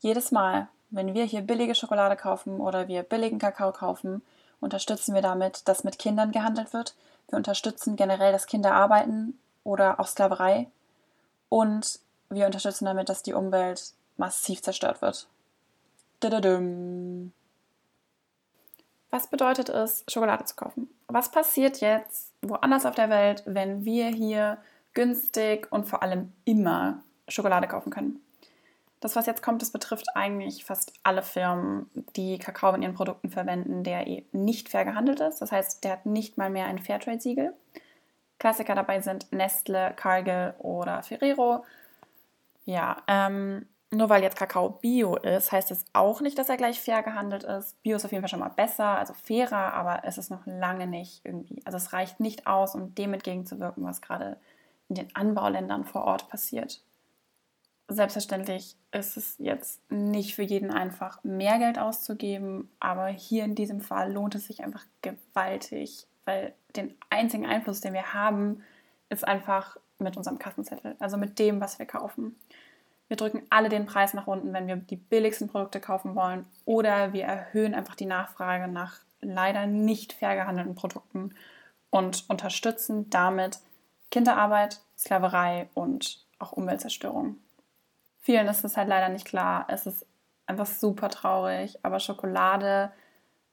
Jedes Mal, wenn wir hier billige Schokolade kaufen oder wir billigen Kakao kaufen, unterstützen wir damit, dass mit Kindern gehandelt wird. Wir unterstützen generell, dass Kinder arbeiten oder auch Sklaverei. Und wir unterstützen damit, dass die Umwelt massiv zerstört wird. Was bedeutet es, Schokolade zu kaufen? Was passiert jetzt woanders auf der Welt, wenn wir hier günstig und vor allem immer Schokolade kaufen können? Das, was jetzt kommt, das betrifft eigentlich fast alle Firmen, die Kakao in ihren Produkten verwenden, der eh nicht fair gehandelt ist. Das heißt, der hat nicht mal mehr ein Fairtrade-Siegel. Klassiker dabei sind Nestle, Cargill oder Ferrero. Ja, ähm, nur weil jetzt Kakao Bio ist, heißt es auch nicht, dass er gleich fair gehandelt ist. Bio ist auf jeden Fall schon mal besser, also fairer, aber es ist noch lange nicht irgendwie. Also es reicht nicht aus, um dem entgegenzuwirken, was gerade in den Anbauländern vor Ort passiert. Selbstverständlich ist es jetzt nicht für jeden einfach, mehr Geld auszugeben, aber hier in diesem Fall lohnt es sich einfach gewaltig, weil den einzigen Einfluss, den wir haben, ist einfach mit unserem Kassenzettel, also mit dem, was wir kaufen. Wir drücken alle den Preis nach unten, wenn wir die billigsten Produkte kaufen wollen, oder wir erhöhen einfach die Nachfrage nach leider nicht fair gehandelten Produkten und unterstützen damit Kinderarbeit, Sklaverei und auch Umweltzerstörung. Vielen ist es halt leider nicht klar. Es ist einfach super traurig, aber Schokolade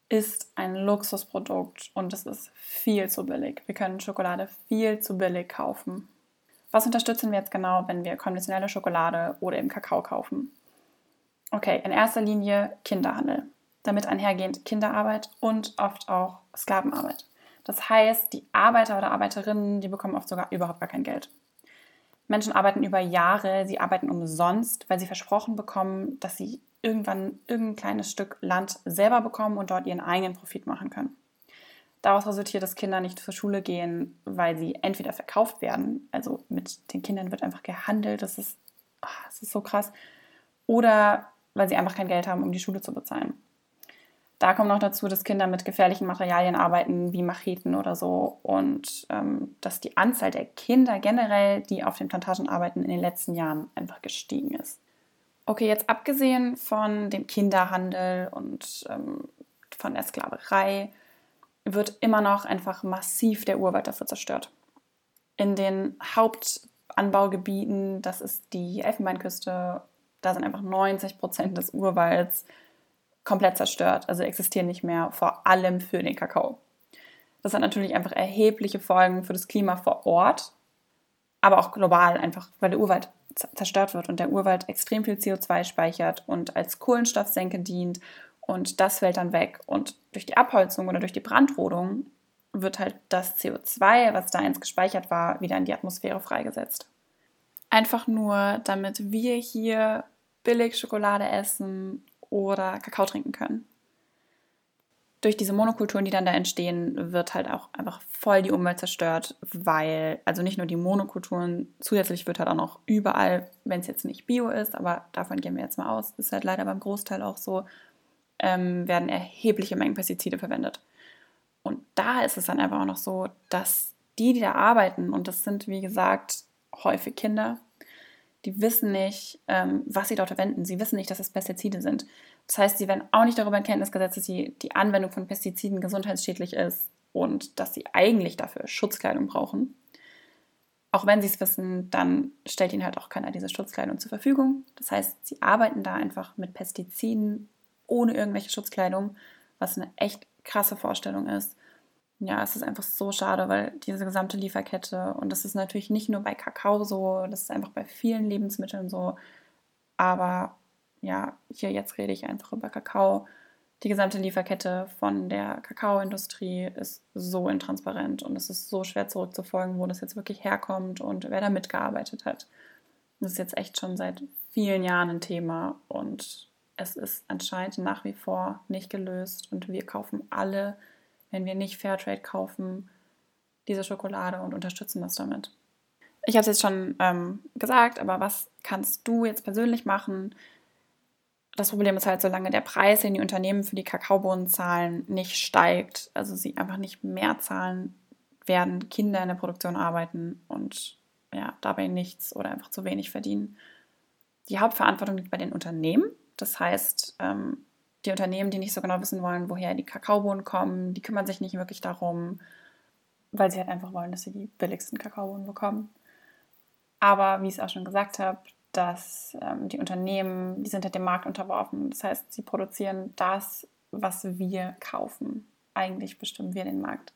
ist ein Luxusprodukt und es ist viel zu billig. Wir können Schokolade viel zu billig kaufen. Was unterstützen wir jetzt genau, wenn wir konventionelle Schokolade oder eben Kakao kaufen? Okay, in erster Linie Kinderhandel. Damit einhergehend Kinderarbeit und oft auch Sklavenarbeit. Das heißt, die Arbeiter oder Arbeiterinnen, die bekommen oft sogar überhaupt gar kein Geld. Menschen arbeiten über Jahre, sie arbeiten umsonst, weil sie versprochen bekommen, dass sie irgendwann irgendein kleines Stück Land selber bekommen und dort ihren eigenen Profit machen können. Daraus resultiert, dass Kinder nicht zur Schule gehen, weil sie entweder verkauft werden, also mit den Kindern wird einfach gehandelt, das ist, oh, das ist so krass, oder weil sie einfach kein Geld haben, um die Schule zu bezahlen. Da kommt noch dazu, dass Kinder mit gefährlichen Materialien arbeiten, wie Macheten oder so, und ähm, dass die Anzahl der Kinder generell, die auf den Plantagen arbeiten, in den letzten Jahren einfach gestiegen ist. Okay, jetzt abgesehen von dem Kinderhandel und ähm, von der Sklaverei, wird immer noch einfach massiv der Urwald dafür zerstört. In den Hauptanbaugebieten, das ist die Elfenbeinküste, da sind einfach 90 Prozent des Urwalds komplett zerstört, also existieren nicht mehr, vor allem für den Kakao. Das hat natürlich einfach erhebliche Folgen für das Klima vor Ort, aber auch global einfach, weil der Urwald zerstört wird und der Urwald extrem viel CO2 speichert und als Kohlenstoffsenke dient und das fällt dann weg. Und durch die Abholzung oder durch die Brandrodung wird halt das CO2, was da einst gespeichert war, wieder in die Atmosphäre freigesetzt. Einfach nur, damit wir hier billig Schokolade essen oder Kakao trinken können. Durch diese Monokulturen, die dann da entstehen, wird halt auch einfach voll die Umwelt zerstört, weil, also nicht nur die Monokulturen, zusätzlich wird halt auch noch überall, wenn es jetzt nicht bio ist, aber davon gehen wir jetzt mal aus, ist halt leider beim Großteil auch so, ähm, werden erhebliche Mengen Pestizide verwendet. Und da ist es dann einfach auch noch so, dass die, die da arbeiten, und das sind wie gesagt häufig Kinder, die wissen nicht, ähm, was sie dort verwenden. Sie wissen nicht, dass es Pestizide sind. Das heißt, sie werden auch nicht darüber in Kenntnis gesetzt, dass die, die Anwendung von Pestiziden gesundheitsschädlich ist und dass sie eigentlich dafür Schutzkleidung brauchen. Auch wenn sie es wissen, dann stellt ihnen halt auch keiner diese Schutzkleidung zur Verfügung. Das heißt, sie arbeiten da einfach mit Pestiziden ohne irgendwelche Schutzkleidung, was eine echt krasse Vorstellung ist. Ja, es ist einfach so schade, weil diese gesamte Lieferkette, und das ist natürlich nicht nur bei Kakao so, das ist einfach bei vielen Lebensmitteln so, aber ja, hier jetzt rede ich einfach über Kakao. Die gesamte Lieferkette von der Kakaoindustrie ist so intransparent und es ist so schwer zurückzufolgen, wo das jetzt wirklich herkommt und wer da mitgearbeitet hat. Das ist jetzt echt schon seit vielen Jahren ein Thema und es ist anscheinend nach wie vor nicht gelöst und wir kaufen alle, wenn wir nicht Fairtrade kaufen, diese Schokolade und unterstützen das damit. Ich habe es jetzt schon ähm, gesagt, aber was kannst du jetzt persönlich machen? Das Problem ist halt, solange der Preis, den die Unternehmen für die Kakaobohnen zahlen, nicht steigt, also sie einfach nicht mehr zahlen, werden Kinder in der Produktion arbeiten und ja, dabei nichts oder einfach zu wenig verdienen. Die Hauptverantwortung liegt bei den Unternehmen Das heißt, ähm, die Unternehmen, die nicht so genau wissen wollen, woher die Kakaobohnen kommen, die kümmern sich nicht wirklich darum, weil sie halt einfach wollen, dass sie die billigsten Kakaobohnen bekommen. Aber wie ich es auch schon gesagt habe, dass ähm, die Unternehmen, die sind halt dem Markt unterworfen. Das heißt, sie produzieren das, was wir kaufen. Eigentlich bestimmen wir den Markt.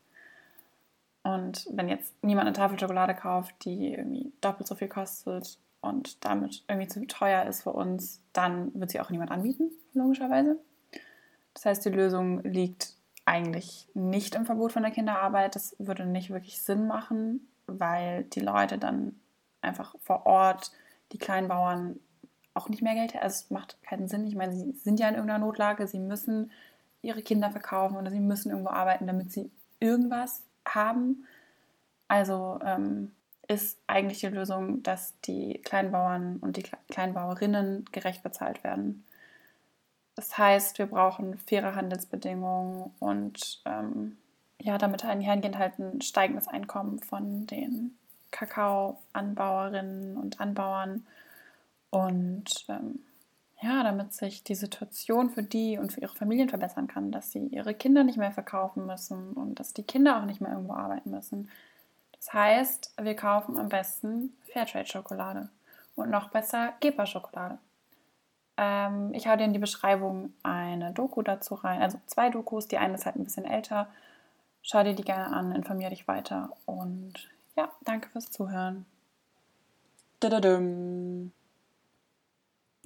Und wenn jetzt niemand eine Tafel Schokolade kauft, die irgendwie doppelt so viel kostet und damit irgendwie zu teuer ist für uns, dann wird sie auch niemand anbieten, logischerweise. Das heißt, die Lösung liegt eigentlich nicht im Verbot von der Kinderarbeit. Das würde nicht wirklich Sinn machen, weil die Leute dann einfach vor Ort, die Kleinbauern, auch nicht mehr Geld haben. Also es macht keinen Sinn. Ich meine, sie sind ja in irgendeiner Notlage, sie müssen ihre Kinder verkaufen oder sie müssen irgendwo arbeiten, damit sie irgendwas haben. Also ähm, ist eigentlich die Lösung, dass die Kleinbauern und die Kleinbauerinnen gerecht bezahlt werden. Das heißt, wir brauchen faire Handelsbedingungen und ähm, ja, damit einhergehend halt ein steigendes Einkommen von den Kakaoanbauerinnen und Anbauern. Und ähm, ja, damit sich die Situation für die und für ihre Familien verbessern kann, dass sie ihre Kinder nicht mehr verkaufen müssen und dass die Kinder auch nicht mehr irgendwo arbeiten müssen. Das heißt, wir kaufen am besten Fairtrade-Schokolade und noch besser Gepa-Schokolade. Ähm, ich hau dir in die Beschreibung eine Doku dazu rein, also zwei Dokus. Die eine ist halt ein bisschen älter. Schau dir die gerne an, informiere dich weiter und ja, danke fürs Zuhören. Da -da